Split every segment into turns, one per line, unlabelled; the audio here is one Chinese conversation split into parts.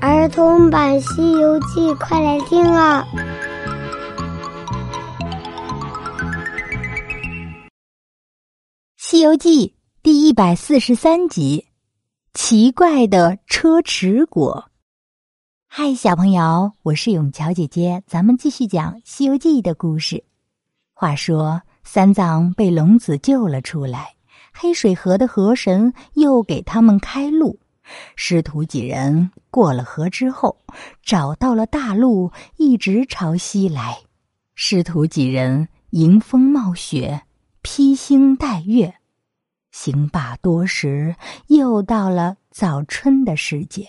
儿童版《西游记》，快来听啊！
《西游记》第一百四十三集：奇怪的车迟果。嗨，小朋友，我是永桥姐姐，咱们继续讲《西游记》的故事。话说，三藏被龙子救了出来，黑水河的河神又给他们开路。师徒几人过了河之后，找到了大路，一直朝西来。师徒几人迎风冒雪，披星戴月，行罢多时，又到了早春的时节。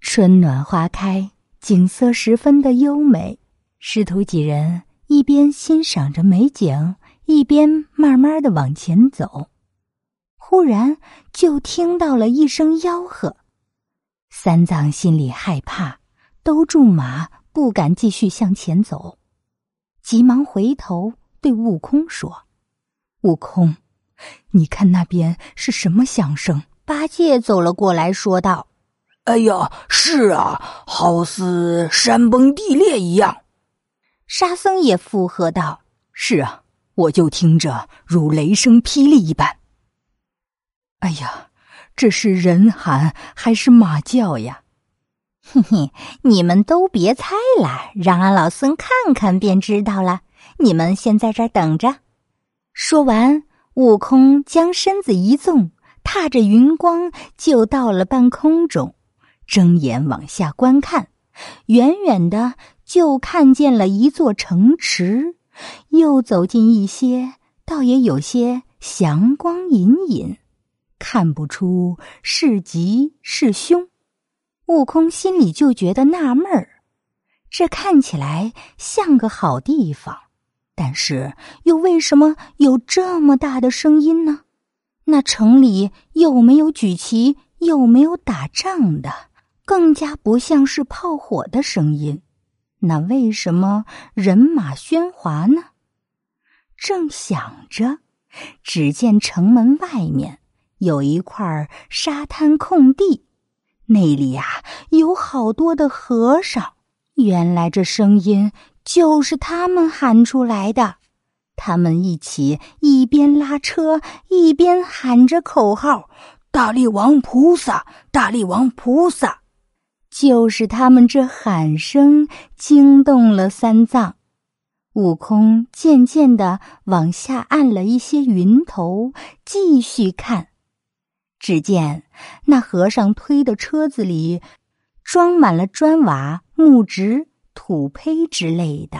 春暖花开，景色十分的优美。师徒几人一边欣赏着美景，一边慢慢的往前走。忽然，就听到了一声吆喝，三藏心里害怕，兜住马，不敢继续向前走，急忙回头对悟空说：“悟空，你看那边是什么响声？”八戒走了过来，说道：“
哎呀，是啊，好似山崩地裂一样。”
沙僧也附和道：“
是啊，我就听着如雷声霹雳一般。”哎呀，这是人喊还是马叫呀？
嘿嘿，你们都别猜了，让俺老孙看看便知道了。你们先在这儿等着。说完，悟空将身子一纵，踏着云光就到了半空中，睁眼往下观看，远远的就看见了一座城池。又走近一些，倒也有些祥光隐隐。看不出是吉是凶，悟空心里就觉得纳闷儿。这看起来像个好地方，但是又为什么有这么大的声音呢？那城里又没有举旗，又没有打仗的，更加不像是炮火的声音。那为什么人马喧哗呢？正想着，只见城门外面。有一块沙滩空地，那里呀有好多的和尚。原来这声音就是他们喊出来的。他们一起一边拉车，一边喊着口号：“
大力王菩萨，大力王菩萨！”
就是他们这喊声惊动了三藏。悟空渐渐的往下按了一些云头，继续看。只见那和尚推的车子里装满了砖瓦、木质、土坯之类的。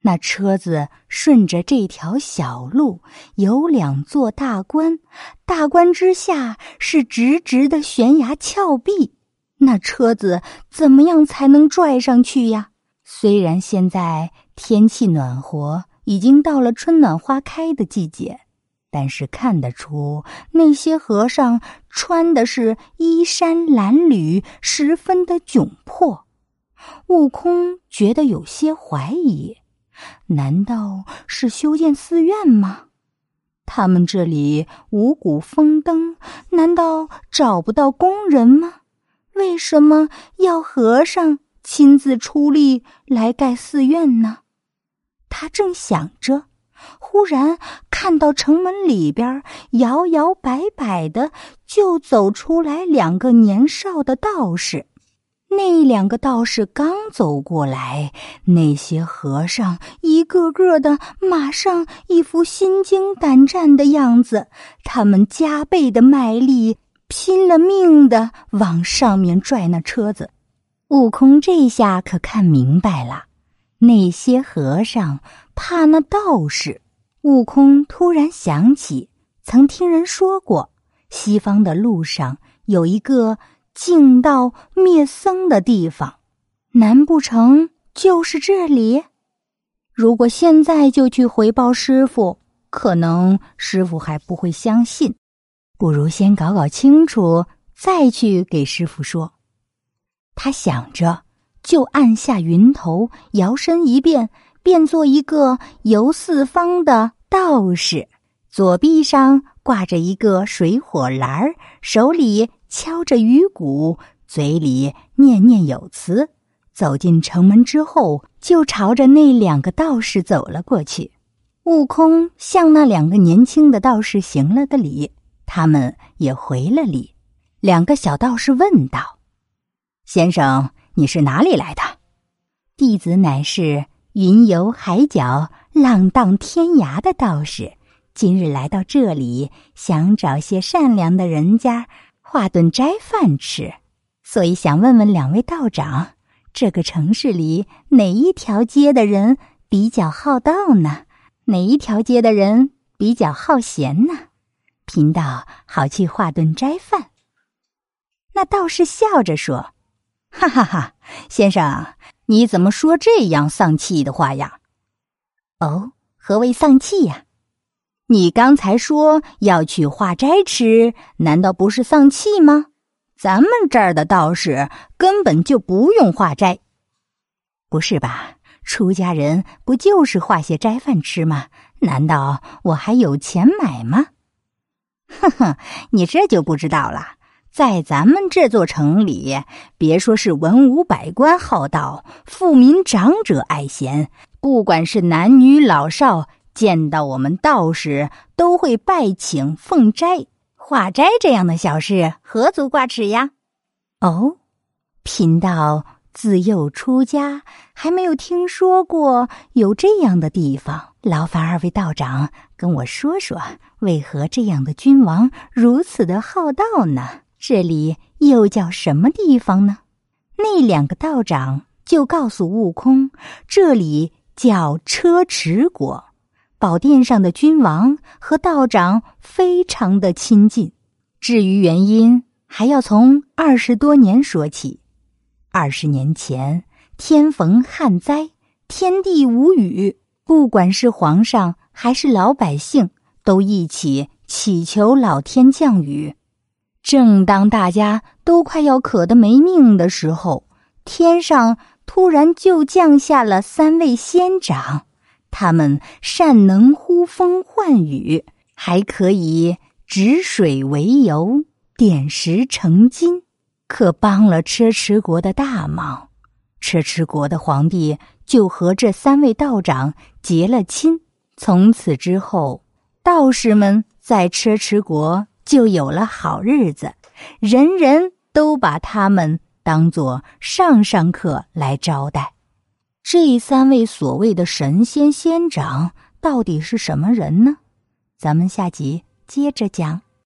那车子顺着这条小路，有两座大关，大关之下是直直的悬崖峭壁。那车子怎么样才能拽上去呀？虽然现在天气暖和，已经到了春暖花开的季节。但是看得出，那些和尚穿的是衣衫褴褛，十分的窘迫。悟空觉得有些怀疑：难道是修建寺院吗？他们这里五谷丰登，难道找不到工人吗？为什么要和尚亲自出力来盖寺院呢？他正想着。忽然看到城门里边摇摇摆摆的，就走出来两个年少的道士。那两个道士刚走过来，那些和尚一个个的马上一副心惊胆战的样子，他们加倍的卖力，拼了命的往上面拽那车子。悟空这下可看明白了。那些和尚怕那道士，悟空突然想起，曾听人说过，西方的路上有一个净道灭僧的地方，难不成就是这里？如果现在就去回报师傅，可能师傅还不会相信，不如先搞搞清楚，再去给师傅说。他想着。就按下云头，摇身一变，变做一个游四方的道士。左臂上挂着一个水火篮儿，手里敲着鱼鼓；嘴里念念有词。走进城门之后，就朝着那两个道士走了过去。悟空向那两个年轻的道士行了个礼，他们也回了礼。两个小道士问道：“先生，你是哪里来的？”弟子乃是云游海角、浪荡天涯的道士，今日来到这里，想找些善良的人家化顿斋饭吃，所以想问问两位道长。这个城市里哪一条街的人比较好道呢？哪一条街的人比较好闲呢？贫道好去化顿斋饭。那道士笑着说：“哈哈哈，先生，你怎么说这样丧气的话呀？”“哦，何谓丧气呀？你刚才说要去化斋吃，难道不是丧气吗？”咱们这儿的道士根本就不用化斋，不是吧？出家人不就是化些斋饭吃吗？难道我还有钱买吗？哼哼，你这就不知道了。在咱们这座城里，别说是文武百官好道，富民长者爱贤，不管是男女老少，见到我们道士都会拜请奉斋。化斋这样的小事，何足挂齿呀？哦，贫道自幼出家，还没有听说过有这样的地方。劳烦二位道长跟我说说，为何这样的君王如此的好道呢？这里又叫什么地方呢？那两个道长就告诉悟空，这里叫车迟国。宝殿上的君王和道长非常的亲近，至于原因，还要从二十多年说起。二十年前，天逢旱灾，天地无雨，不管是皇上还是老百姓，都一起祈求老天降雨。正当大家都快要渴得没命的时候，天上突然就降下了三位仙长。他们善能呼风唤雨，还可以止水为油，点石成金，可帮了车迟国的大忙。车迟国的皇帝就和这三位道长结了亲。从此之后，道士们在车迟国就有了好日子，人人都把他们当做上上客来招待。这三位所谓的神仙仙长到底是什么人呢？咱们下集接着讲。